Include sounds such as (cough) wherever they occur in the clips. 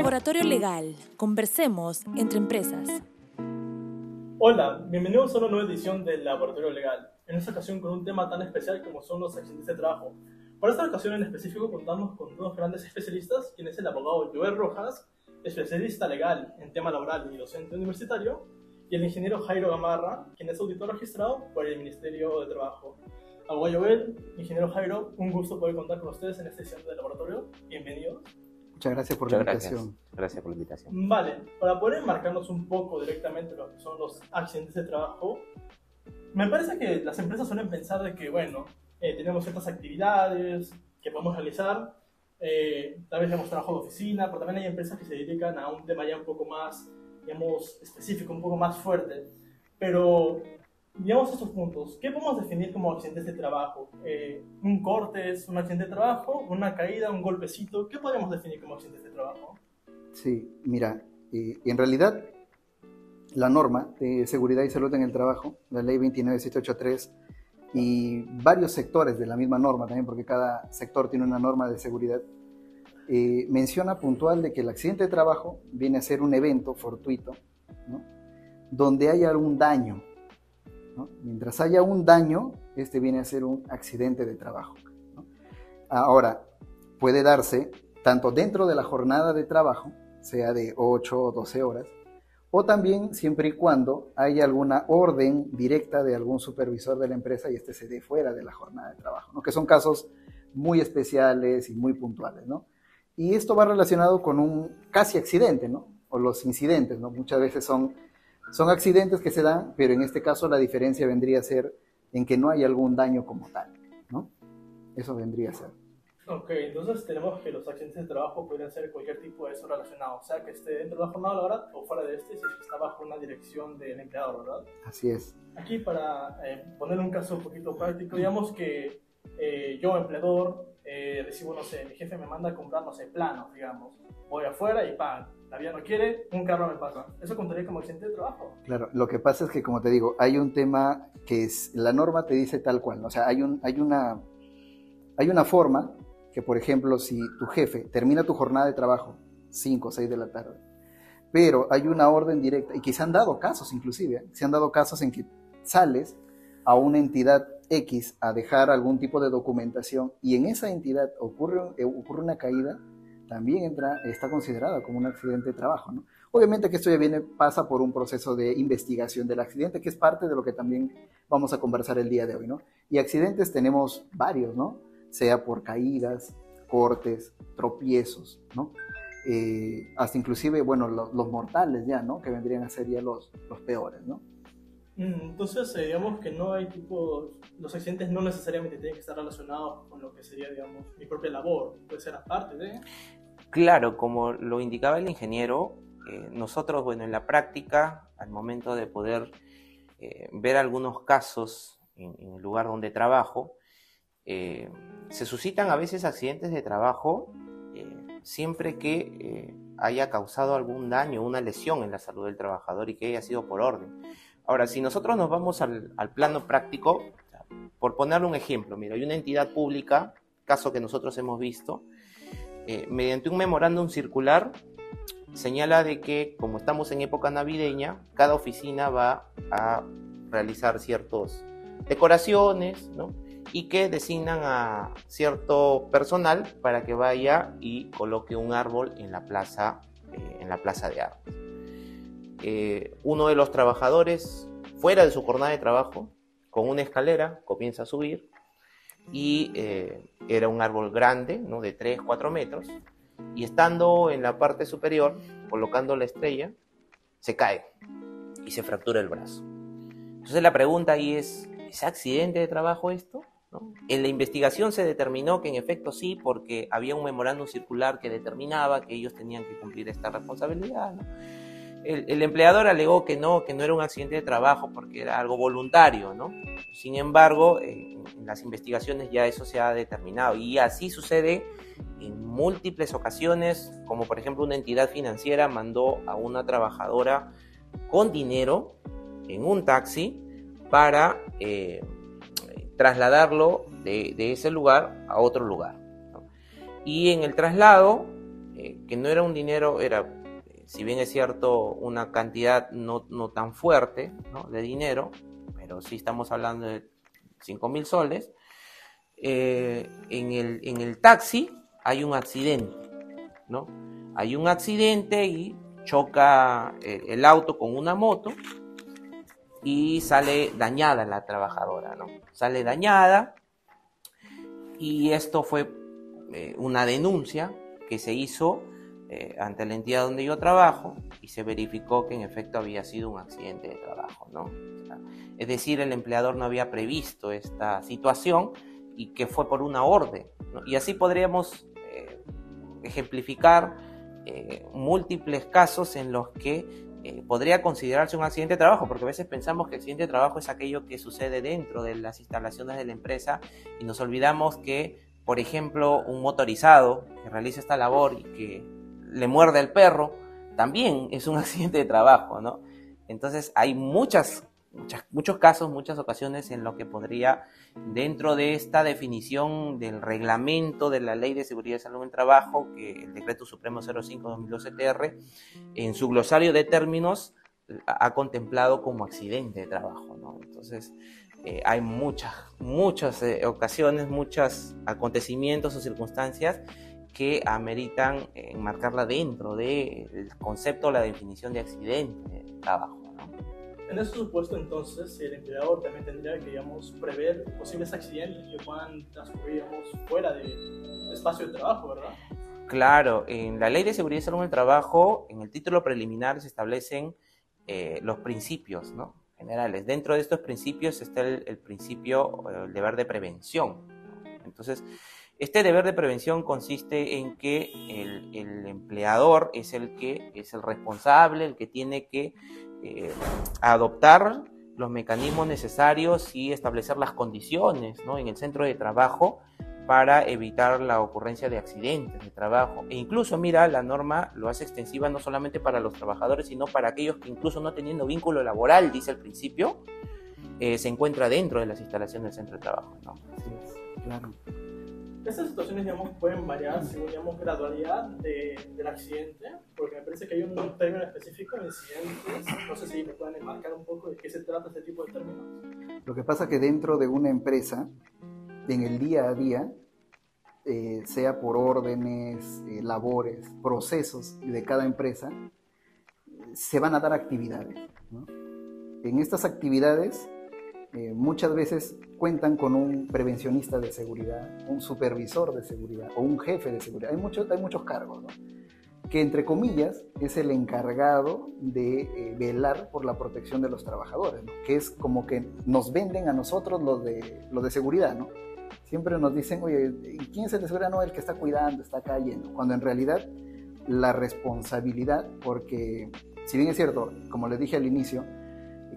Laboratorio Legal. Conversemos entre empresas. Hola, bienvenidos a una nueva edición del Laboratorio Legal. En esta ocasión con un tema tan especial como son los accidentes de trabajo. Para esta ocasión en específico contamos con dos grandes especialistas, quien es el abogado Joel Rojas, especialista legal en tema laboral y docente universitario, y el ingeniero Jairo Gamarra, quien es auditor registrado por el Ministerio de Trabajo. Abogado Joel, ingeniero Jairo, un gusto poder contar con ustedes en esta edición del laboratorio. Bienvenidos. Muchas gracias por la invitación. Gracias. por la invitación. Vale, para poder enmarcarnos un poco directamente lo que son los accidentes de trabajo, me parece que las empresas suelen pensar de que, bueno, eh, tenemos ciertas actividades que podemos realizar, eh, tal vez tenemos trabajo de oficina, pero también hay empresas que se dedican a un tema ya un poco más, digamos, específico, un poco más fuerte. Pero Digamos estos puntos. ¿Qué podemos definir como accidentes de trabajo? Eh, ¿Un corte es un accidente de trabajo? ¿Una caída? ¿Un golpecito? ¿Qué podemos definir como accidentes de trabajo? Sí, mira, eh, en realidad la norma de seguridad y salud en el trabajo, la ley 29783, y varios sectores de la misma norma también, porque cada sector tiene una norma de seguridad, eh, menciona puntual de que el accidente de trabajo viene a ser un evento fortuito, ¿no? donde hay algún daño Mientras haya un daño, este viene a ser un accidente de trabajo. Ahora, puede darse tanto dentro de la jornada de trabajo, sea de 8 o 12 horas, o también siempre y cuando haya alguna orden directa de algún supervisor de la empresa y este se dé fuera de la jornada de trabajo, ¿no? que son casos muy especiales y muy puntuales. ¿no? Y esto va relacionado con un casi accidente, ¿no? o los incidentes, ¿no? muchas veces son son accidentes que se dan, pero en este caso la diferencia vendría a ser en que no hay algún daño como tal, ¿no? Eso vendría a ser. Ok, entonces tenemos que los accidentes de trabajo pueden ser cualquier tipo de eso relacionado, o sea, que esté dentro de la jornada laboral o fuera de este, si está bajo una dirección del empleador, ¿verdad? Así es. Aquí para eh, poner un caso un poquito práctico, digamos que eh, yo, empleador, eh, recibo, no sé, mi jefe me manda a comprar, no sé, planos, digamos, voy afuera y pan, la vida no quiere, un carro me pasa. ¿Eso contaría como accidente de trabajo? Claro, lo que pasa es que, como te digo, hay un tema que es, la norma te dice tal cual, o sea, hay, un, hay, una, hay una forma que, por ejemplo, si tu jefe termina tu jornada de trabajo 5 o 6 de la tarde, pero hay una orden directa, y que se han dado casos inclusive, ¿eh? se han dado casos en que sales a una entidad X a dejar algún tipo de documentación y en esa entidad ocurre, ocurre una caída, también entra, está considerada como un accidente de trabajo. ¿no? Obviamente que esto ya viene, pasa por un proceso de investigación del accidente, que es parte de lo que también vamos a conversar el día de hoy. ¿no? Y accidentes tenemos varios, ¿no? sea por caídas, cortes, tropiezos, ¿no? Eh, hasta inclusive, bueno, los, mortales ya, ¿no? Que vendrían a ser ya los, los peores, ¿no? Mm, entonces, eh, digamos que no hay tipo, los accidentes no necesariamente tienen que estar relacionados con lo que sería, digamos, mi propia labor, puede ser aparte de... Claro, como lo indicaba el ingeniero, eh, nosotros, bueno, en la práctica, al momento de poder eh, ver algunos casos en, el lugar donde trabajo, eh, se suscitan a veces accidentes de trabajo siempre que haya causado algún daño, una lesión en la salud del trabajador y que haya sido por orden. Ahora, si nosotros nos vamos al, al plano práctico, por ponerle un ejemplo, mira, hay una entidad pública, caso que nosotros hemos visto, eh, mediante un memorándum circular señala de que como estamos en época navideña, cada oficina va a realizar ciertas decoraciones. Y que designan a cierto personal para que vaya y coloque un árbol en la plaza, eh, en la plaza de árboles. Eh, uno de los trabajadores, fuera de su jornada de trabajo, con una escalera, comienza a subir y eh, era un árbol grande, ¿no? de 3, 4 metros, y estando en la parte superior, colocando la estrella, se cae y se fractura el brazo. Entonces la pregunta ahí es, ¿es accidente de trabajo esto? En la investigación se determinó que en efecto sí, porque había un memorándum circular que determinaba que ellos tenían que cumplir esta responsabilidad. ¿no? El, empleador alegó que no, que no era un accidente de trabajo porque era algo voluntario, ¿no? Sin embargo, en, las investigaciones ya eso se ha determinado y así sucede en múltiples ocasiones, como por ejemplo una entidad financiera mandó a una trabajadora con dinero en un taxi para eh, trasladarlo de, ese lugar a otro lugar. Y en el traslado eh, que no era un dinero, era, si bien es cierto, una cantidad no, no tan fuerte de dinero, pero sí estamos hablando de 5 mil soles, eh, en, el, en el taxi hay un accidente, ¿no? Hay un accidente y choca el, el auto con una moto y sale dañada la trabajadora, ¿no? Sale dañada y esto fue eh, una denuncia que se hizo eh, ante la entidad donde yo trabajo y se verificó que en efecto había sido un accidente de trabajo, ¿no? Es decir, el empleador no había previsto esta situación y que fue por una orden. Y así podríamos eh, ejemplificar eh, múltiples casos en los que podría considerarse un accidente de trabajo, porque a veces pensamos que accidente de trabajo es aquello que sucede dentro de las instalaciones de la empresa y nos olvidamos que, por ejemplo, un motorizado que realiza esta labor y que le muerde el perro, también es un (laughs) accidente de trabajo, ¿no? Entonces hay muchas, muchas, muchos casos, muchas ocasiones en lo que podría, dentro de esta definición del reglamento de la Ley de Seguridad y Salud en Trabajo, que el Decreto Supremo 05-2012-TR, en su glosario de términos ha contemplado como accidente de trabajo, ¿no? Entonces, eh, hay muchas, muchas eh, ocasiones, muchos acontecimientos o circunstancias que ameritan eh, enmarcarla dentro del concepto, la definición de accidente de trabajo. En ese supuesto, entonces, el empleador también tendría que, digamos, prever posibles accidentes que puedan transcurrir, digamos, fuera del espacio de trabajo, ¿verdad? Claro, en la Ley de Seguridad y Salud en el Trabajo, en el título preliminar se establecen eh, los principios ¿no? generales. Dentro de estos principios está el, el principio, el deber de prevención. Entonces, este deber de prevención consiste en que el, empleador es el que es el responsable, el que tiene que eh, adoptar los mecanismos necesarios y establecer las condiciones ¿no? en el centro de trabajo para evitar la ocurrencia de accidentes de trabajo. E incluso, mira, la norma lo hace extensiva no solamente para los trabajadores, sino para aquellos que incluso no teniendo vínculo laboral, dice el principio, eh, se encuentra dentro de las instalaciones del centro de trabajo. es, claro. Estas situaciones, digamos, pueden variar según, digamos, gradualidad de, del accidente, porque me parece que hay un término específico de incidentes. No sé si me pueden enmarcar un poco de qué se trata este tipo de términos. Lo que pasa que dentro de una empresa, en el día a día, eh, sea por órdenes, eh, labores, procesos de cada empresa, se van a dar actividades. ¿no? En estas actividades eh, muchas veces cuentan con un prevencionista de seguridad, un supervisor de seguridad o un jefe de seguridad. Hay muchos, hay muchos cargos, que entre comillas es el encargado de eh, velar por la protección de los trabajadores, que es como que nos venden a nosotros los de, los de seguridad, ¿no? Siempre nos dicen, oye, ¿quién es el de seguridad? No, el que está cuidando, está cayendo, cuando en realidad la responsabilidad, porque si bien es cierto, como les dije al inicio,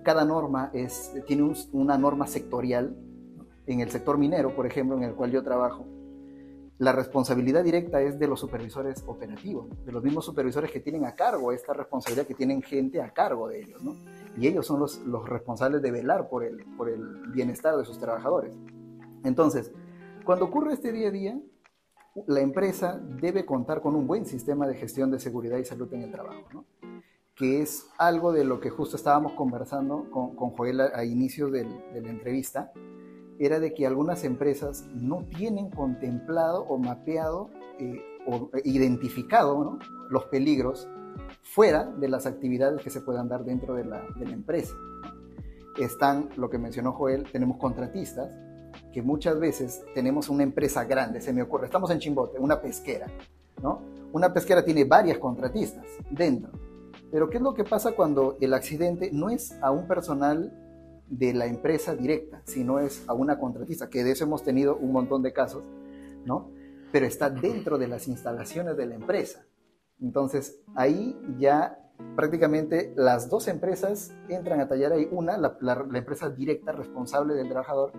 cada norma tiene un, una norma sectorial. En el sector minero, por ejemplo, en el cual yo trabajo, la responsabilidad directa es de los supervisores operativos, de los mismos supervisores que tienen a cargo esta responsabilidad, que tienen gente a cargo de ellos, ¿no? Y ellos son los, los responsables de velar por el, por el bienestar de sus trabajadores. Entonces, cuando ocurre este día a día, la empresa debe contar con un buen sistema de gestión de seguridad y salud en el trabajo, ¿no? Que es algo de lo que justo estábamos conversando con, Joel a, a inicios de la entrevista, era de que algunas empresas no tienen contemplado o mapeado eh, o identificado ¿no? los peligros fuera de las actividades que se puedan dar dentro de la, de la empresa. Están, lo que mencionó Joel, tenemos contratistas, que muchas veces tenemos una empresa grande, se me ocurre, estamos en Chimbote, una pesquera, ¿no? Una pesquera tiene varias contratistas dentro. Pero ¿qué es lo que pasa cuando el accidente no es a un personal de la empresa directa, sino es a una contratista, que de eso hemos tenido un montón de casos, ¿no? Pero está dentro de las instalaciones de la empresa. Entonces, ahí ya prácticamente las dos empresas entran a tallar ahí. Una, la, la, la, empresa directa responsable del trabajador,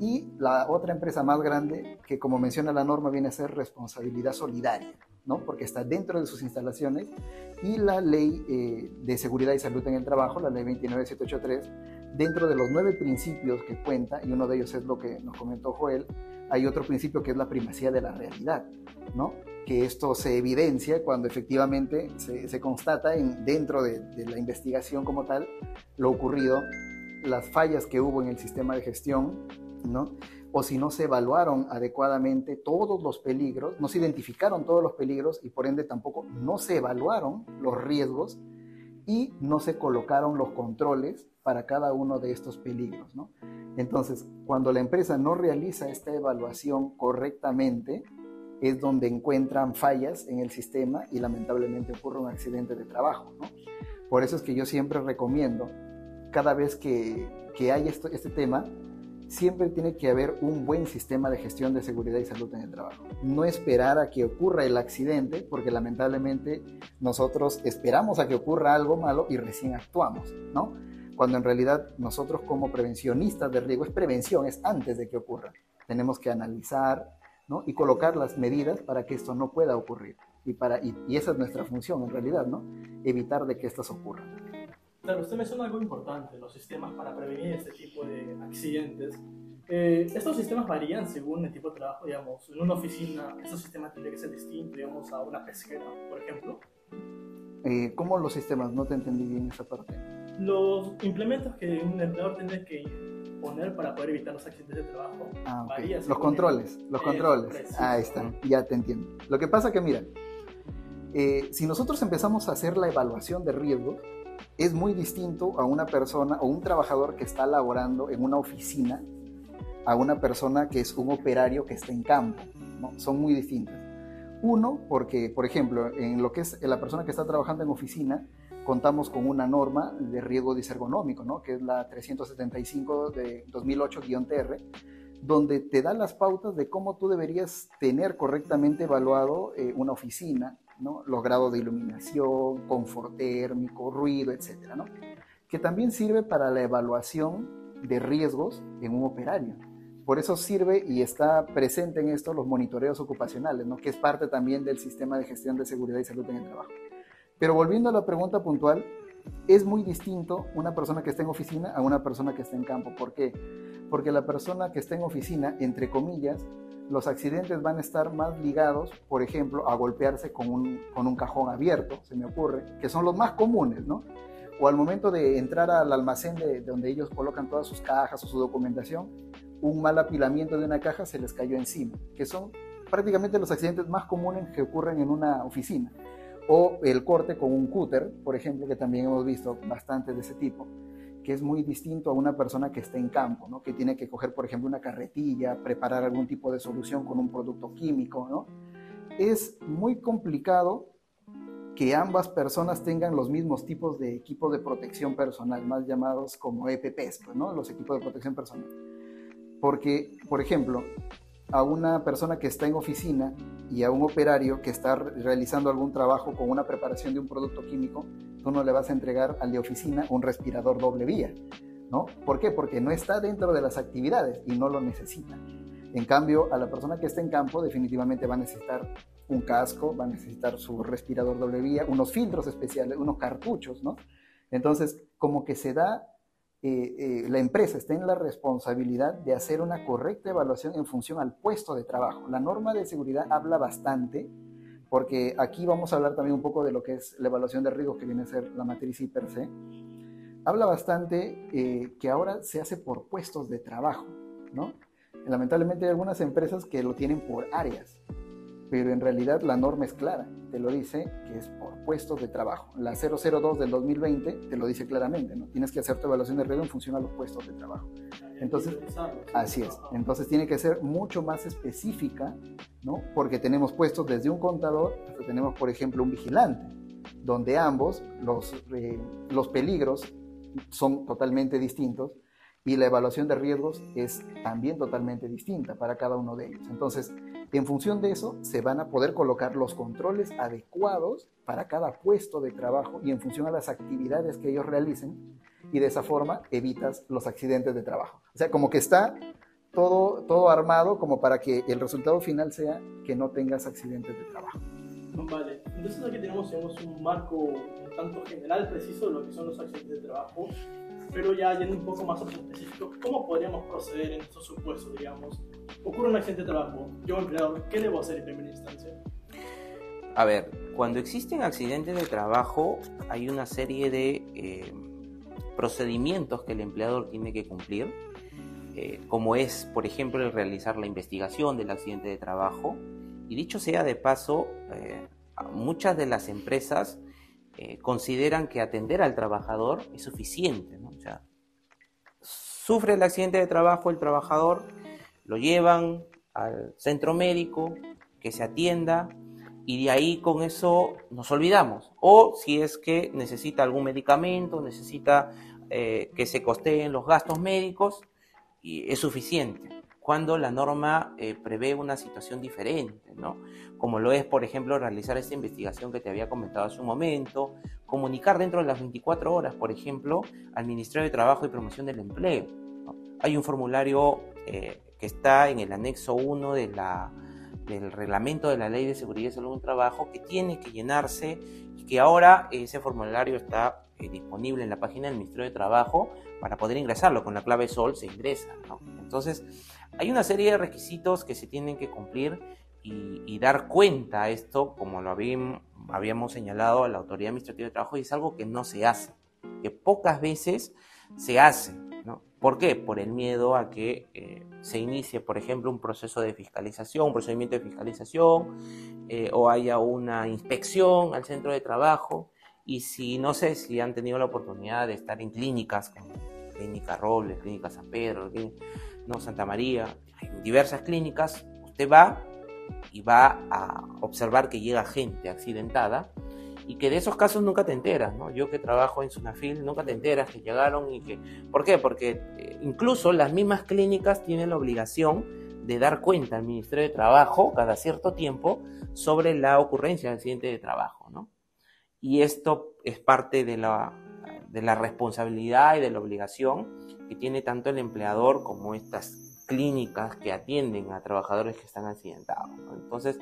y la otra empresa más grande, que como menciona la norma, viene a ser responsabilidad solidaria, ¿no? Porque está dentro de sus instalaciones. Y la ley eh, de seguridad y salud en el trabajo, la ley 29783, dentro de los nueve principios que cuenta, y uno de ellos es lo que nos comentó Joel, hay otro principio que es la primacía de la realidad, ¿no? que esto se evidencia cuando efectivamente se, se constata en, dentro de, de, la investigación como tal lo ocurrido, las fallas que hubo en el sistema de gestión, ¿no? O si no se evaluaron adecuadamente todos los peligros, no se identificaron todos los peligros y por ende tampoco no se evaluaron los riesgos y no se colocaron los controles para cada uno de estos peligros. ¿no? Entonces, cuando la empresa no realiza esta evaluación correctamente, es donde encuentran fallas en el sistema y lamentablemente ocurre un accidente de trabajo. ¿no? Por eso es que yo siempre recomiendo, cada vez que, que hay este tema, siempre tiene que haber un buen sistema de gestión de seguridad y salud en el trabajo. No esperar a que ocurra el accidente, porque lamentablemente nosotros esperamos a que ocurra algo malo y recién actuamos, ¿no? Cuando en realidad nosotros como prevencionistas de riesgo es prevención, es antes de que ocurra. Tenemos que analizar ¿no? y colocar las medidas para que esto no pueda ocurrir. Y, para, y, esa es nuestra función en realidad, ¿no? Evitar de que estas ocurran. Claro, usted menciona algo importante, los sistemas para prevenir este tipo de accidentes. Eh, estos sistemas varían según el tipo de trabajo, digamos. En una oficina, estos sistemas tendrían que ser distintos, digamos, a una pesquera, por ejemplo. Eh, ¿Cómo los sistemas? No te entendí bien esa parte. Los implementos que un empleador tiene que poner para poder evitar los accidentes de trabajo Ah, ok. varía Los controles, los eh, controles. preciso. Ahí está, ya te entiendo. Lo que pasa que, mira, eh, si nosotros empezamos a hacer la evaluación de riesgos, es muy distinto a una persona o un trabajador que está laborando en una oficina a una persona que es un operario que está en campo. Son muy distintas. Uno, porque, por ejemplo, en lo que es la persona que está trabajando en oficina, contamos con una norma de riesgo disergonómico, ¿no? que es la 375 de 2008-TR, donde te da las pautas de cómo tú deberías tener correctamente evaluado eh, una oficina, ¿no? los grados de iluminación, confort térmico, ruido, ¿no? que también sirve para la evaluación de riesgos en un operario. Por eso sirve y está presente en esto los monitoreos ocupacionales, ¿no? que es parte también del sistema de gestión de seguridad y salud en el trabajo. Pero volviendo a la pregunta puntual, es muy distinto una persona que está en oficina a una persona que está en campo. ¿Por qué? Porque la persona que está en oficina, entre comillas, los accidentes van a estar más ligados, por ejemplo, a golpearse con un, cajón abierto, se me ocurre, que son los más comunes, ¿no? O al momento de entrar al almacén de, de donde ellos colocan todas sus cajas o su documentación, un mal apilamiento de una caja se les cayó encima, que son prácticamente los accidentes más comunes que ocurren en una oficina. O el corte con un cúter, por ejemplo, que también hemos visto bastante de ese tipo, que es muy distinto a una persona que está en campo, ¿no? que tiene que coger, por ejemplo, una carretilla, preparar algún tipo de solución con un producto químico. ¿no? Es muy complicado que ambas personas tengan los mismos tipos de equipos de protección personal, más llamados como EPPs, pues, ¿no? los equipos de protección personal. Porque, por ejemplo, a una persona que está en oficina y a un operario que está realizando algún trabajo con una preparación de un producto químico, tú no le vas a entregar al de oficina un respirador doble vía, ¿no? ¿Por qué? Porque no está dentro de las actividades y no lo necesita. En cambio, a la persona que está en campo definitivamente va a necesitar un casco, va a necesitar su respirador doble vía, unos filtros especiales, unos cartuchos, ¿no? Entonces, como que se da eh, eh, la empresa está en la responsabilidad de hacer una correcta evaluación en función al puesto de trabajo. La norma de seguridad habla bastante, porque aquí vamos a hablar también un poco de lo que es la evaluación de riesgos que viene a ser la matriz se. Habla bastante eh, que ahora se hace por puestos de trabajo, ¿no? Lamentablemente hay algunas empresas que lo tienen por áreas, pero en realidad la norma es clara, te lo dice que es por puestos de trabajo. La 002 del 2020 te lo dice claramente, ¿no? Tienes que hacer tu evaluación de riesgo en función a los puestos de trabajo. Entonces, así es. Entonces tiene que ser mucho más específica, ¿no? Porque tenemos puestos desde un contador hasta tenemos, por ejemplo, un vigilante, donde ambos, los, eh, los peligros son totalmente distintos y la evaluación de riesgos es también totalmente distinta para cada uno de ellos. Entonces, en función de eso, se van a poder colocar los controles adecuados para cada puesto de trabajo y en función a las actividades que ellos realicen y de esa forma evitas los accidentes de trabajo. O sea, como que está todo, todo armado como para que el resultado final sea que no tengas accidentes de trabajo. Vale, entonces aquí tenemos digamos, un marco un tanto general, preciso de lo que son los accidentes de trabajo, pero ya yendo un poco más específico, ¿cómo podríamos proceder en estos supuestos, digamos? Ocurre un accidente de trabajo, yo empleador, ¿qué debo hacer en primera instancia? A ver, cuando existen accidentes de trabajo hay una serie de eh, procedimientos que el empleador tiene que cumplir, eh, como es, por ejemplo, el realizar la investigación del accidente de trabajo. Y dicho sea de paso, eh, muchas de las empresas consideran que atender al trabajador es suficiente. ¿no? Sufre el accidente de trabajo el trabajador, lo llevan al centro médico, que se atienda, y de ahí con eso nos olvidamos. O si es que necesita algún medicamento, necesita eh, que se costeen los gastos médicos, y es suficiente. Cuando la norma eh, prevé una situación diferente, ¿no? Como lo es, por ejemplo, realizar esta investigación que te había comentado hace un momento, comunicar dentro de las 24 horas, por ejemplo, al Ministerio de Trabajo y Promoción del Empleo. Hay un formulario eh, que está en el anexo 1 de la del reglamento de la Ley de Seguridad y Salud en Trabajo que tiene que llenarse y que ahora ese formulario está eh, disponible en la página del Ministerio de Trabajo para poder ingresarlo. Con la clave SOL se ingresa. Entonces, hay una serie de requisitos que se tienen que cumplir y, dar cuenta a esto, como lo habíamos, señalado a la Autoridad Administrativa de Trabajo, y es algo que no se hace, que pocas veces se hace. ¿Por qué? Por el miedo a que eh, se inicie, por ejemplo, un proceso de fiscalización, un procedimiento de fiscalización, eh, o haya una inspección al centro de trabajo. Y si no sé si han tenido la oportunidad de estar en clínicas como Clínica Robles, Clínica San Pedro, no, Santa María, en diversas clínicas, usted va y va a observar que llega gente accidentada y que de esos casos nunca te enteras, ¿no? Yo que trabajo en Sunafil, nunca te enteras que llegaron y que... ¿Por qué? Porque eh, incluso las mismas clínicas tienen la obligación de dar cuenta al Ministerio de Trabajo cada cierto tiempo sobre la ocurrencia del accidente de trabajo, ¿no? Y esto es parte de la, de la responsabilidad y de la obligación que tiene tanto el empleador como estas clínicas que atienden a trabajadores que están accidentados. ¿no? Entonces,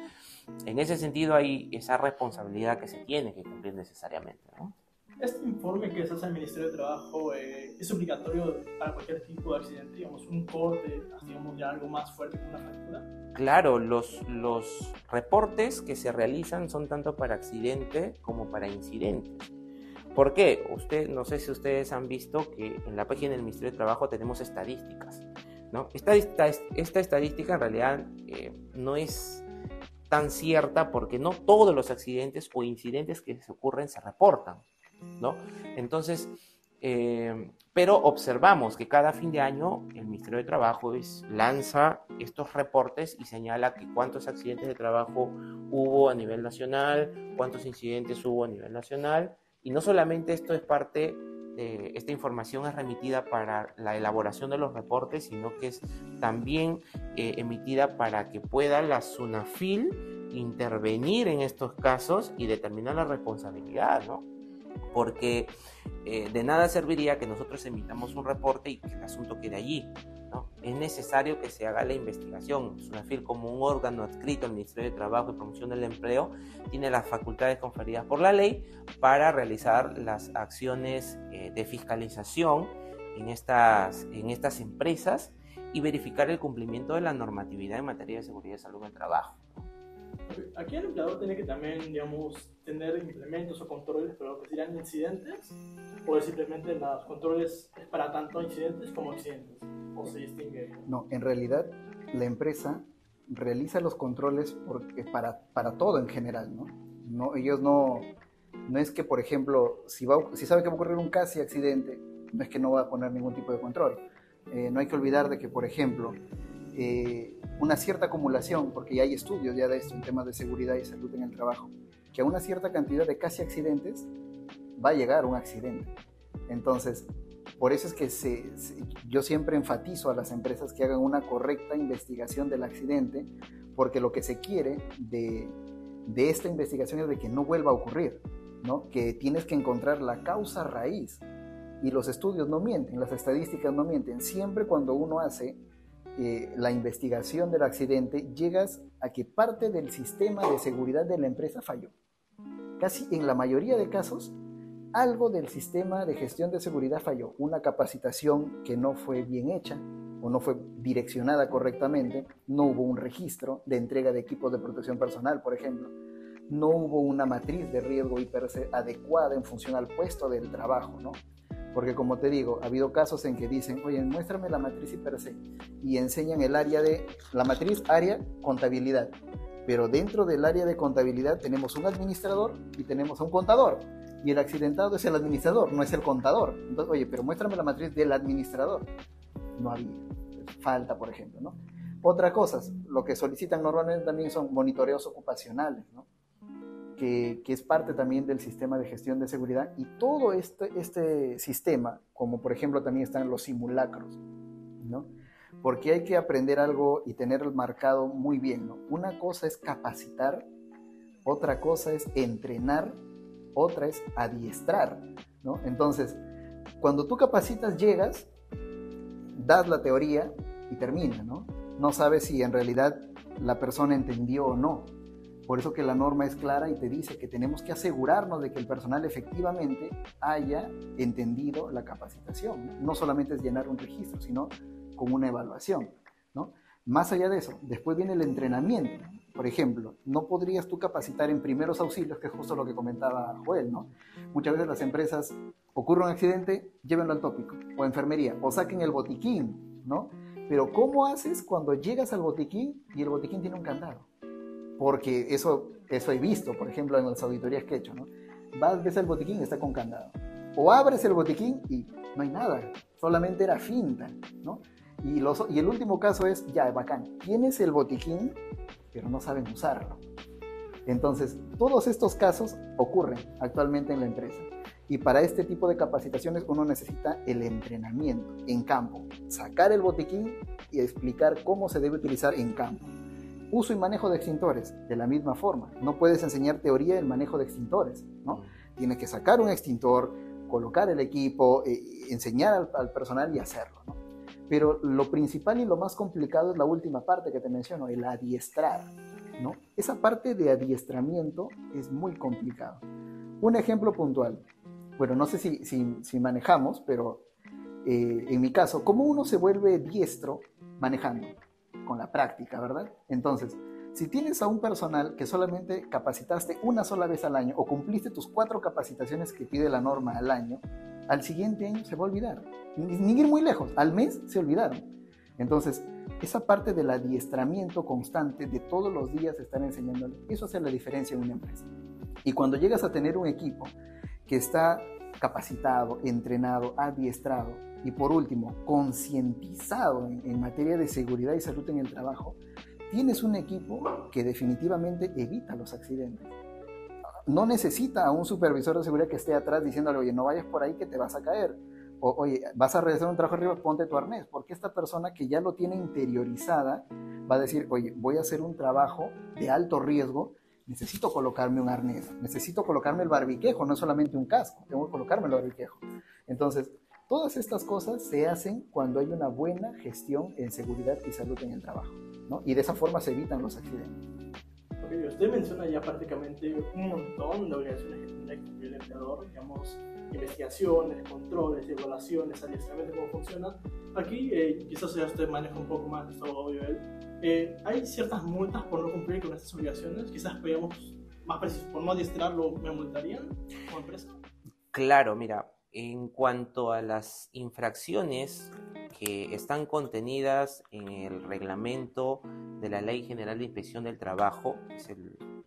en ese sentido hay esa responsabilidad que se tiene que cumplir necesariamente. ¿no? Este informe que se hace al Ministerio de Trabajo eh, es obligatorio para cualquier tipo de accidente, digamos, un corte, digamos, ya algo más fuerte como una fractura. Claro, los, los reportes que se realizan son tanto para accidente como para incidente. ¿Por qué? Usted, no sé si ustedes han visto que en la página del Ministerio de Trabajo tenemos estadísticas. ¿no? Esta, esta, esta estadística en realidad eh, no es tan cierta porque no todos los accidentes o incidentes que se ocurren se reportan, ¿no? Entonces, eh, pero observamos que cada fin de año el Ministerio de Trabajo lanza estos reportes y señala que cuántos accidentes de trabajo hubo a nivel nacional, cuántos incidentes hubo a nivel nacional, y no solamente esto es parte de, esta información es remitida para la elaboración de los reportes, sino que es también eh, emitida para que pueda la SUNAFIL intervenir en estos casos y determinar la responsabilidad, ¿no? Porque eh, de nada serviría que nosotros emitamos un reporte y que el asunto quede allí. ¿No? Es necesario que se haga la investigación. SUNAFIL, como un órgano adscrito al Ministerio de Trabajo y Promoción del Empleo, tiene las facultades conferidas por la ley para realizar las acciones eh, de fiscalización en estas, en estas empresas y verificar el cumplimiento de la normatividad en materia de seguridad y salud en el trabajo. Aquí el empleador tiene que también, digamos, tener implementos o controles, pero que serían incidentes, o simplemente los controles es para tanto incidentes como accidentes, o se distingue. No, en realidad la empresa realiza los controles porque para, para todo en general, ¿no? no ellos no, no es que, por ejemplo, si, va, si sabe que va a ocurrir un casi accidente, no es que no va a poner ningún tipo de control. Eh, no hay que olvidar de que, por ejemplo, eh, una cierta acumulación, porque ya hay estudios ya de esto en temas de seguridad y salud en el trabajo, que a una cierta cantidad de casi accidentes va a llegar un accidente. Entonces, por eso es que yo siempre enfatizo a las empresas que hagan una correcta investigación del accidente, porque lo que se quiere de, esta investigación es de que no vuelva a ocurrir, ¿no? que tienes que encontrar la causa raíz. Y los estudios no mienten, las estadísticas no mienten. Siempre cuando uno hace eh, la investigación del accidente, llegas a que parte del sistema de seguridad de la empresa falló. Casi en la mayoría de casos, algo del sistema de gestión de seguridad falló. Una capacitación que no fue bien hecha o no fue direccionada correctamente, no hubo un registro de entrega de equipos de protección personal, por ejemplo. no hubo una matriz de riesgo y per se adecuada en función al puesto del trabajo, ¿no? Porque como te digo, ha habido casos en que dicen, oye, muéstrame la matriz y per se, y enseñan el área de, la matriz área contabilidad, pero dentro del área de contabilidad tenemos un administrador y tenemos un contador, y el accidentado es el administrador, no es el contador. Entonces, oye, pero muéstrame la matriz del administrador. No había, falta, por ejemplo, ¿no? Otra cosa, lo que solicitan normalmente también son monitoreos ocupacionales, ¿no? que, es parte también del sistema de gestión de seguridad y todo este, este sistema, como por ejemplo también están los simulacros, ¿no? Porque hay que aprender algo y tenerlo marcado muy bien, ¿no? Una cosa es capacitar, otra cosa es entrenar, otra es adiestrar, ¿no? Entonces, cuando tú capacitas, llegas, das la teoría y termina, ¿no? No sabes si en realidad la persona entendió o no. Por eso que la norma es clara y te dice que tenemos que asegurarnos de que el personal efectivamente haya entendido la capacitación. No solamente es llenar un registro, sino con una evaluación. ¿no? Más allá de eso, después viene el entrenamiento. Por ejemplo, no podrías tú capacitar en primeros auxilios, que es justo lo que comentaba Joel, ¿no? Muchas veces las empresas ocurre un accidente, llévenlo al tópico, o enfermería, o saquen el botiquín, ¿no? Pero ¿cómo haces cuando llegas al botiquín y el botiquín tiene un candado? porque eso, eso he visto, por ejemplo, en las auditorías que he hecho, ¿no? Vas, ves el botiquín, está con candado. O abres el botiquín y no hay nada, solamente era finta, ¿no? Y, los, y el último caso es, ya, bacán, tienes el botiquín, pero no saben usarlo. Entonces, todos estos casos ocurren actualmente en la empresa. Y para este tipo de capacitaciones uno necesita el entrenamiento en campo, sacar el botiquín y explicar cómo se debe utilizar en campo. Uso y manejo de extintores, de la misma forma. No puedes enseñar teoría del manejo de extintores, ¿no? Tienes que sacar un extintor, colocar el equipo, eh, enseñar al, personal y hacerlo, ¿no? Pero lo principal y lo más complicado es la última parte que te menciono, el adiestrar, ¿no? Esa parte de adiestramiento es muy complicado. Un ejemplo puntual. Bueno, no sé si, si, manejamos, pero eh, en mi caso, ¿cómo uno se vuelve diestro manejando? con la práctica, ¿verdad? Entonces, si tienes a un personal que solamente capacitaste una sola vez al año o cumpliste tus cuatro capacitaciones que pide la norma al año, al siguiente año se va a olvidar. Ni, muy lejos, al mes se olvidaron. Entonces, esa parte del adiestramiento constante de todos los días estar enseñándole, eso hace la diferencia en una empresa. Y cuando llegas a tener un equipo que está capacitado, entrenado, adiestrado, y por último, concientizado en, materia de seguridad y salud en el trabajo, tienes un equipo que definitivamente evita los accidentes. No necesita a un supervisor de seguridad que esté atrás diciéndole, oye, no vayas por ahí que te vas a caer. O, oye, vas a realizar un trabajo arriba, ponte tu arnés. Porque esta persona que ya lo tiene interiorizada va a decir, oye, voy a hacer un trabajo de alto riesgo, necesito colocarme un arnés, necesito colocarme el barbiquejo, no solamente un casco, tengo que colocarme el barbiquejo. Entonces, Todas estas cosas se hacen cuando hay una buena gestión en seguridad y salud en el trabajo, ¿no? Y de esa forma se evitan los accidentes. Okay, usted menciona ya prácticamente un montón de organizaciones que tienen que el empleador, digamos, investigaciones, controles, evaluaciones, adiestramiento, cómo funciona. Aquí eh, quizás ya usted maneja un poco más esto, obvio él. Eh, ¿Hay ciertas multas por no cumplir con estas obligaciones? Quizás podríamos, más preciso, por no adiestrarlo, ¿me multarían como empresa? Claro, mira, en cuanto a las infracciones que están contenidas en el reglamento de la Ley General de Inspección del Trabajo,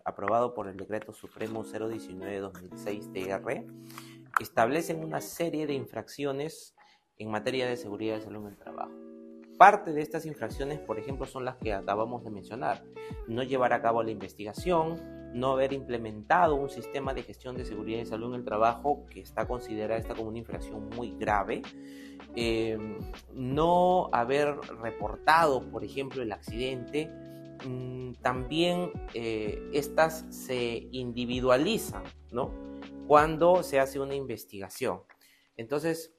aprobado por el Decreto Supremo 019-2006 TR, establecen una serie de infracciones en materia de seguridad y salud en el trabajo. Parte de estas infracciones, por ejemplo, son las que acabamos de mencionar. No llevar a cabo la investigación, no haber implementado un sistema de gestión de seguridad y salud en el trabajo que está considerada esta como una infracción muy grave, em, no haber reportado, por ejemplo, el accidente, mm, también eh, estas se individualizan, ¿no? Cuando se hace una investigación. Entonces,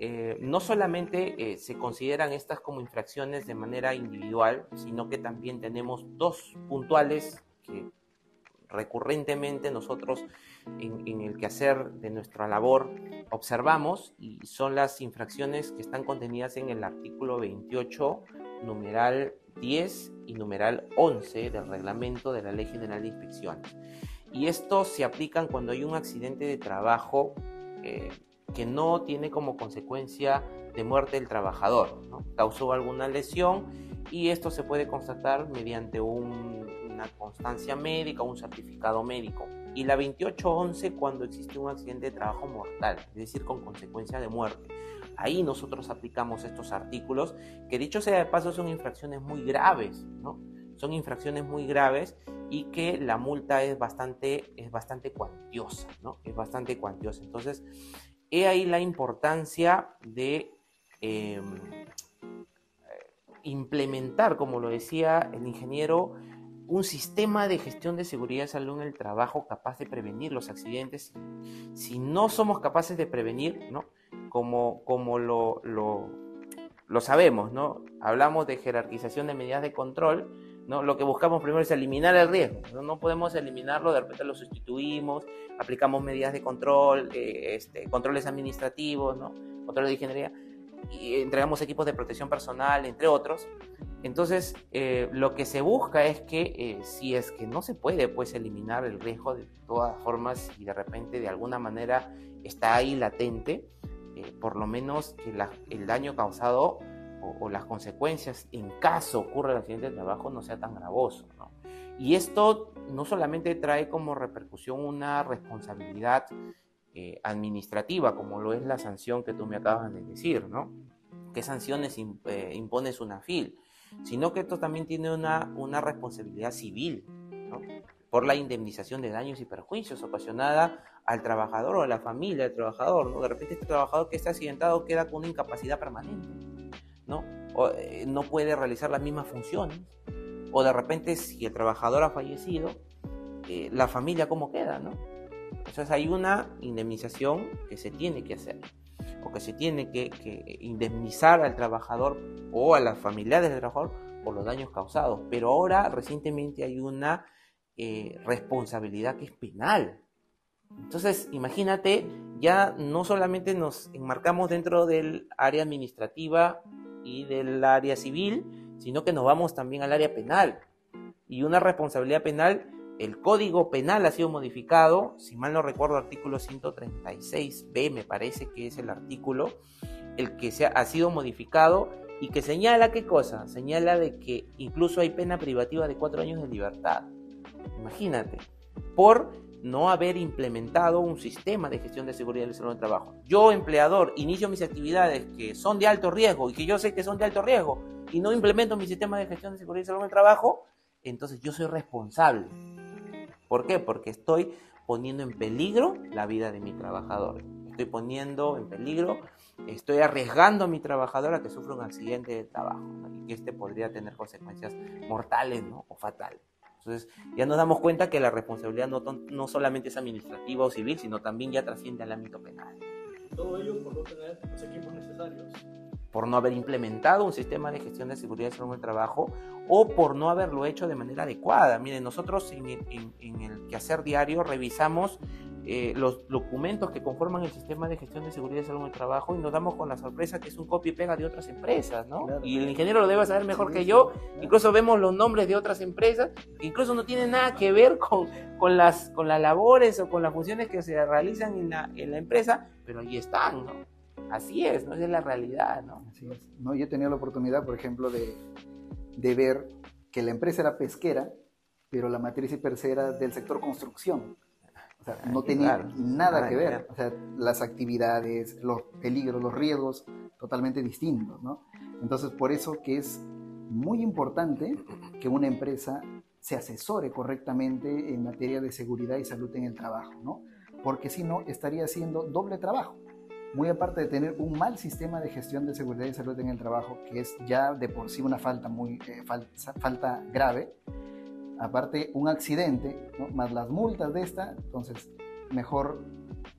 eh, no solamente eh, se consideran estas como infracciones de manera individual, sino que también tenemos dos puntuales que recurrentemente nosotros en, el quehacer de nuestra labor observamos y son las infracciones que están contenidas en el artículo 28, numeral 10 y numeral 11 del reglamento de la Ley General de Inspecciones. Y esto se aplican cuando hay un accidente de trabajo eh, que no tiene como consecuencia de muerte el trabajador. Causó alguna lesión y esto se puede constatar mediante constancia médica, un certificado médico. Y la 2811 cuando existe un accidente de trabajo mortal, es decir, con consecuencia de muerte. Ahí nosotros aplicamos estos artículos que dicho sea de paso son infracciones muy graves, ¿no? Son infracciones muy graves y que la multa es bastante, es bastante cuantiosa, ¿no? Es bastante cuantiosa. Entonces, he ahí la importancia de em, implementar, como lo decía el ingeniero, un sistema de gestión de seguridad y salud en el trabajo capaz de prevenir los accidentes. Si no somos capaces de prevenir, ¿no? como, como lo, lo, lo sabemos, ¿no? hablamos de jerarquización de medidas de control, ¿no? Lo que buscamos primero es eliminar el riesgo. No, podemos eliminarlo, de repente lo sustituimos, aplicamos medidas de control, eh, este, controles administrativos, ¿no? control de ingeniería, y entregamos equipos de protección personal, entre otros. Entonces, eh, lo que se busca es que eh, si es que no se puede pues, eliminar el riesgo de todas formas y de repente de alguna manera está ahí latente, por lo menos que el daño causado o, las consecuencias en caso ocurra el accidente de trabajo no sea tan gravoso. Y esto no solamente trae como repercusión una responsabilidad eh, administrativa, como lo es la sanción que tú me acabas de decir, ¿no? ¿Qué sanciones eh, impone SUNAFIL? Sino que esto también tiene una, una responsabilidad civil, por la indemnización de daños y perjuicios ocasionada al trabajador o a la familia del trabajador. ¿no? De repente este trabajador que está accidentado queda con una incapacidad permanente. ¿no? Eh, no puede realizar las mismas funciones. O de repente, si el trabajador ha fallecido, eh, la familia cómo queda, ¿no? Entonces hay una indemnización que se tiene que hacer, o que se tiene que, indemnizar al trabajador o a las familiares del trabajador por los daños causados. Pero ahora, recientemente, hay una eh, responsabilidad que es penal. Entonces, imagínate, ya no solamente nos enmarcamos dentro del área administrativa y del área civil, sino que nos vamos también al área penal. Y una responsabilidad penal, el Código Penal ha sido modificado, si mal no recuerdo, artículo 136b me parece que es el artículo, el que se ha, sido modificado y que señala qué cosa, señala de que incluso hay pena privativa de cuatro años de libertad. Imagínate, por no haber implementado un sistema de gestión de seguridad del salud del trabajo. Yo, empleador, inicio mis actividades que son de alto riesgo y que yo sé que son de alto riesgo y no implemento mi sistema de gestión de seguridad y salud del trabajo, entonces yo soy responsable. ¿Por qué? Porque estoy poniendo en peligro la vida de mi trabajador. Estoy poniendo en peligro, estoy arriesgando a mi trabajador a que sufra un accidente de trabajo y que este podría tener consecuencias mortales o fatales. Entonces ya nos damos cuenta que la responsabilidad no, no solamente es administrativa o civil, sino también ya trasciende al ámbito penal. Todo ello por no tener los equipos necesarios. Por no haber implementado un sistema de gestión de seguridad y salud en el trabajo o por no haberlo hecho de manera adecuada. Miren, nosotros en, en, en el quehacer diario revisamos eh, los documentos que conforman el sistema de gestión de seguridad y salud en el trabajo y nos damos con la sorpresa que es un copia y pega de otras empresas, ¿no? Y el ingeniero lo debe saber mejor que yo. Incluso vemos los nombres de otras empresas que incluso no tienen nada que ver con, con, las, con las labores o con las funciones que se realizan en la, en la empresa, pero ahí están, ¿no? Así es, ¿no? Esa es la realidad, ¿no? Así es. No, yo he tenido la oportunidad, por ejemplo, de, de ver que la empresa era pesquera, pero la matriz y era del sector construcción. O sea, no tenía nada que ver. O sea, las actividades, los peligros, los riesgos, totalmente distintos, ¿no? Entonces, por eso que es muy importante que una empresa se asesore correctamente en materia de seguridad y salud en el trabajo, ¿no? Porque si no, estaría haciendo doble trabajo. Muy aparte de tener un mal sistema de gestión de seguridad y salud en el trabajo, que es ya de por sí una falta muy eh, falta grave, aparte un accidente, más las multas de esta, entonces mejor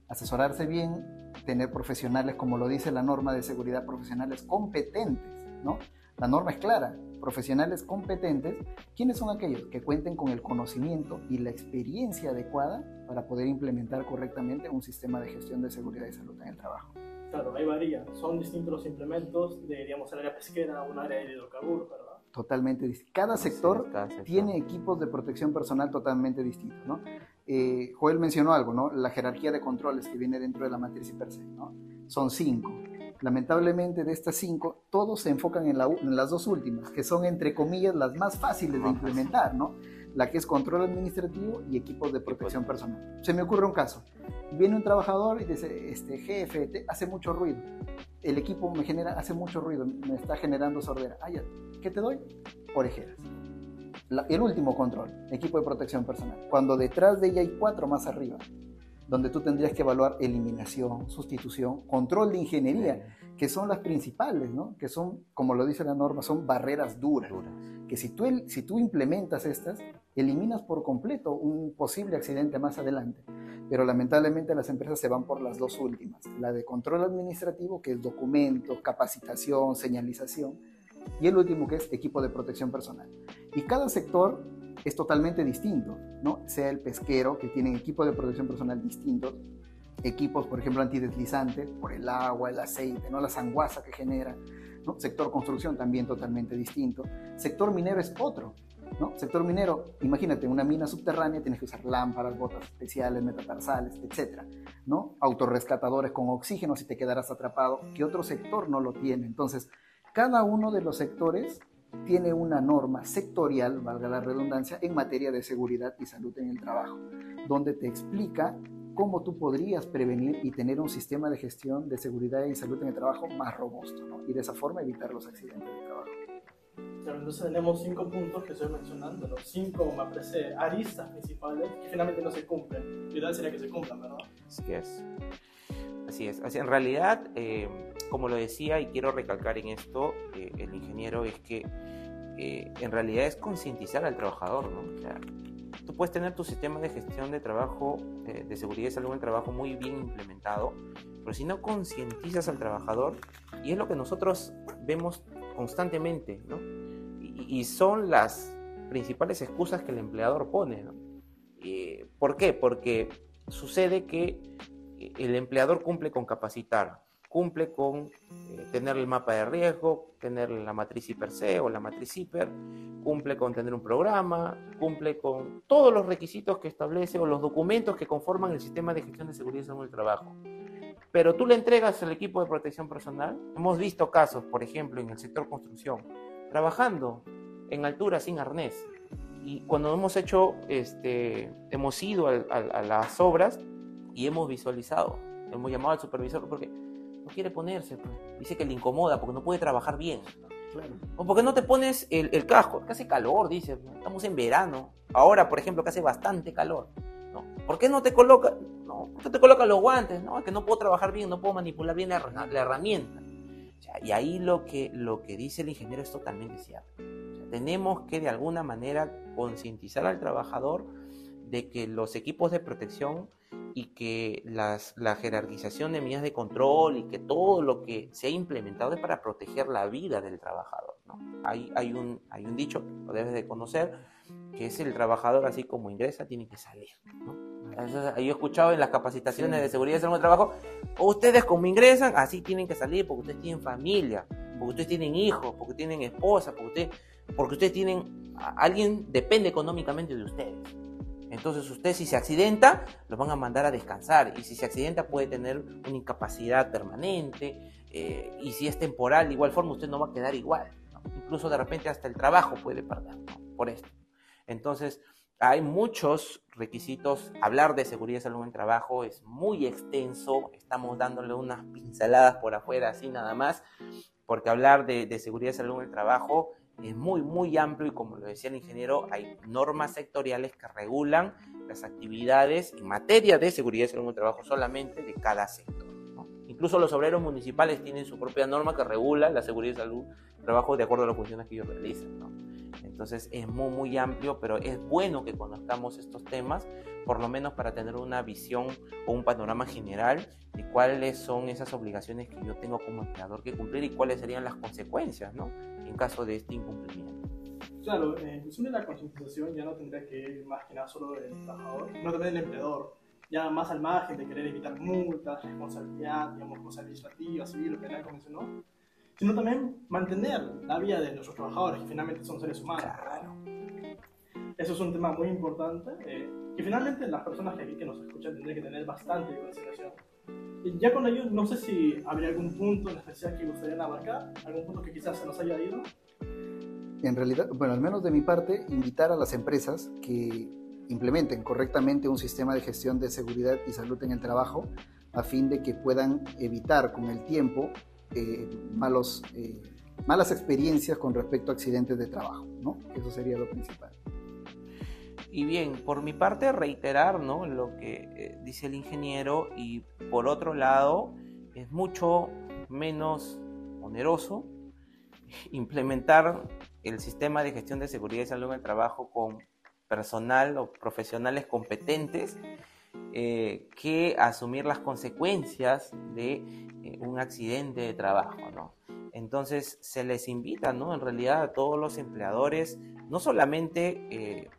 asesorarse bien, tener profesionales, como lo dice la norma de seguridad, profesionales competentes, ¿no? La norma es clara, profesionales competentes, ¿quiénes son aquellos que cuenten con el conocimiento y la experiencia adecuada para poder implementar correctamente un sistema de gestión de seguridad y salud en el trabajo? Claro, ahí varía, son distintos los implementos de, digamos, el área pesquera, un área de hidrocarburos, ¿verdad? totalmente distinto. Cada sector tiene equipos de protección personal totalmente distintos, ¿no? eh, Joel mencionó algo, ¿no? La jerarquía de controles que viene dentro de la matriz per se, ¿no? Son cinco. Lamentablemente de estas cinco, todos se enfocan en, las dos últimas, que son entre comillas las más fáciles de implementar, ¿no? La que es control administrativo y equipos de protección personal. Se me ocurre un caso. Viene un trabajador y dice, este jefe, hace mucho ruido. El equipo me genera, hace mucho ruido, me está generando sordera. Ah, ¿qué te doy? Orejeras el último control, equipo de protección personal, cuando detrás de ella hay cuatro más arriba, donde tú tendrías que evaluar eliminación, sustitución, control de ingeniería, que son las principales, ¿no? que son, como lo dice la norma, son barreras duras, que si tú, si tú implementas estas, eliminas por completo un posible accidente más adelante. Pero lamentablemente las empresas se van por las dos últimas, la de control administrativo, que es documento, capacitación, señalización, y el último que es equipo de protección personal. Y cada sector es totalmente distinto, ¿no? Sea el pesquero, que tiene equipo de protección personal distintos, equipos, por ejemplo, antideslizantes, por el agua, el aceite, ¿no? La sanguaza que genera, ¿no? Sector construcción también totalmente distinto. Sector minero es otro, ¿no? Sector minero, imagínate, una mina subterránea tienes que usar lámparas, botas especiales, metatarsales, etc. ¿no? Autorrescatadores con oxígeno si te quedarás atrapado, que otro sector no lo tiene. Entonces, cada uno de los sectores tiene una norma sectorial, valga la redundancia, en materia de seguridad y salud en el trabajo, donde te explica cómo tú podrías prevenir y tener un sistema de gestión de seguridad y salud en el trabajo más robusto, ¿no? y de esa forma evitar los accidentes de trabajo. Claro, entonces tenemos cinco puntos que estoy mencionando, los cinco, me parece, aristas principales que finalmente no se cumplen. Lo ideal sería que se cumplan, ¿verdad? Así es. Así es. Así, en realidad, eh, como lo decía y quiero recalcar en esto, eh, el ingeniero, es que eh, en realidad es concientizar al trabajador, ¿no? Tú puedes tener tu sistema de gestión de trabajo, de seguridad y salud en el trabajo muy bien implementado, pero si no concientizas al trabajador, y es lo que nosotros vemos constantemente, ¿no? Y, son las principales excusas que el empleador pone, ¿no? ¿Por qué? Porque sucede que el empleador cumple con capacitar, cumple con eh, tener el mapa de riesgo, tener la matriz se o la matriz hiper, cumple con tener un programa, cumple con todos los requisitos que establece o los documentos que conforman el sistema de gestión de seguridad en el trabajo. Pero tú le entregas al equipo de protección personal. Hemos visto casos, por ejemplo, en el sector construcción, trabajando en altura sin arnés. Y cuando hemos hecho, este, hemos ido a las obras, y hemos visualizado, hemos llamado al supervisor porque no quiere ponerse, pues. dice que le incomoda porque no puede trabajar bien. O porque no te pones el, casco, que hace calor, dice, estamos en verano. Ahora, por ejemplo, que hace bastante calor. ¿no? ¿Por qué no te coloca, no, ¿por qué te coloca los guantes? No, es que no puedo trabajar bien, no puedo manipular bien la, herramienta. y ahí lo que, lo que dice el ingeniero es totalmente cierto. tenemos que de alguna manera concientizar al trabajador de que los equipos de protección y que las, la jerarquización de medidas de control y que todo lo que se ha implementado es para proteger la vida del trabajador. ¿no? Hay, hay, un, hay un dicho, lo debes de conocer, que es el trabajador así como ingresa, tiene que salir. ¿no? yo he escuchado en las capacitaciones de seguridad de trabajo, ustedes como ingresan, así tienen que salir porque ustedes tienen familia, porque ustedes tienen hijos, porque tienen esposa, porque ustedes, porque ustedes tienen, alguien depende económicamente de ustedes. Entonces usted si se accidenta, lo van a mandar a descansar y si se accidenta puede tener una incapacidad permanente eh, y si es temporal, de igual forma usted no va a quedar igual. Incluso de repente hasta el trabajo puede perder por esto. Entonces hay muchos requisitos. Hablar de seguridad y salud en trabajo es muy extenso. Estamos dándole unas pinceladas por afuera así nada más, porque hablar de, de seguridad y salud en el trabajo es muy, muy amplio y como lo decía el ingeniero, hay normas sectoriales que regulan las actividades en materia de seguridad y salud en el trabajo solamente de cada sector. Incluso los obreros municipales tienen su propia norma que regula la seguridad y salud en el trabajo de acuerdo a las funciones que ellos realizan. Entonces es muy, muy amplio, pero es bueno que conozcamos estos temas, por lo menos para tener una visión o un panorama general de cuáles son esas obligaciones que yo tengo como empleador que cumplir y cuáles serían las consecuencias, ¿no? En caso de este incumplimiento. Claro, en función de la concientización ya no tendría que ir más que nada solo del trabajador, no también del empleador, ya más al margen de querer evitar multas, responsabilidad, digamos, cosas administrativas, civil o penal, como mencionó, sino también mantener la vida de nuestros trabajadores, que finalmente son seres humanos. Claro. Eso es un tema muy importante. Eh, que finalmente las personas que aquí que nos escuchan tendrían que tener bastante consideración. Ya con ello, no sé si habría algún punto en especial que gustaría abarcar, algún punto que quizás se nos haya ido. En realidad, bueno, al menos de mi parte, invitar a las empresas que implementen correctamente un sistema de gestión de seguridad y salud en el trabajo a fin de que puedan evitar con el tiempo eh, malos, eh, malas experiencias con respecto a accidentes de trabajo, ¿no? Eso sería lo principal. Y bien, por mi parte reiterar ¿no? lo que eh, dice el ingeniero y por otro lado es mucho menos oneroso (laughs) implementar el sistema de gestión de seguridad y salud en el trabajo con personal o profesionales competentes eh, que asumir las consecuencias de eh, un accidente de trabajo, ¿no? Entonces se les invita, ¿no? En realidad a todos los empleadores, no solamente,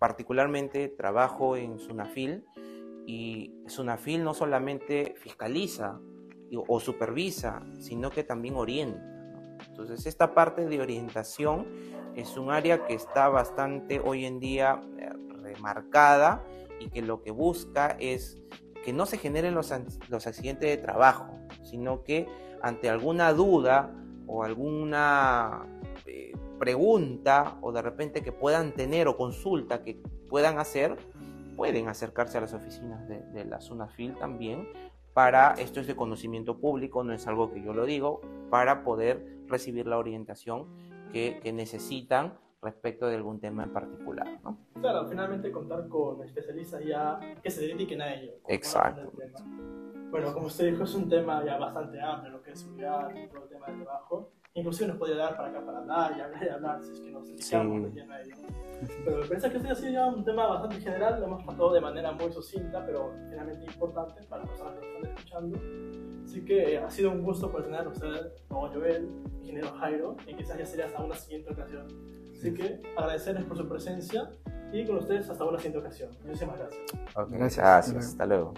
particularmente trabajo en Sunafil, y Sunafil no solamente fiscaliza o supervisa, sino que también orienta. Entonces esta parte de orientación es un área que está bastante hoy en día remarcada y que lo que busca es que no se generen los, los accidentes de trabajo, sino que ante alguna duda o alguna eh, pregunta o de repente que puedan tener o consulta que puedan hacer, pueden acercarse a las oficinas de, de la FIL también para, esto es de conocimiento público, no es algo que yo lo digo, para poder recibir la orientación que, que necesitan respecto de algún tema en particular. ¿no? Claro, finalmente contar con especialistas ya que se dediquen a ello. Exacto. Bueno, como usted dijo, es un tema ya bastante amplio, lo que es seguridad todo el tema de trabajo. Inclusive nos podría dar para acá para hablar y hablar y hablar si es que nos dedicamos sí. a ello. Pero me parece que este ha sido ya un tema bastante general, lo hemos tratado de manera muy sucinta, pero finalmente importante para las personas que nos están escuchando. Así que ha sido un gusto por tener a usted, como Joel, ingeniero Jairo, y quizás ya sería hasta una siguiente ocasión. Así que agradecerles por su presencia y con ustedes hasta una siguiente ocasión. Muchísimas gracias. Okay, gracias. gracias. Hasta luego.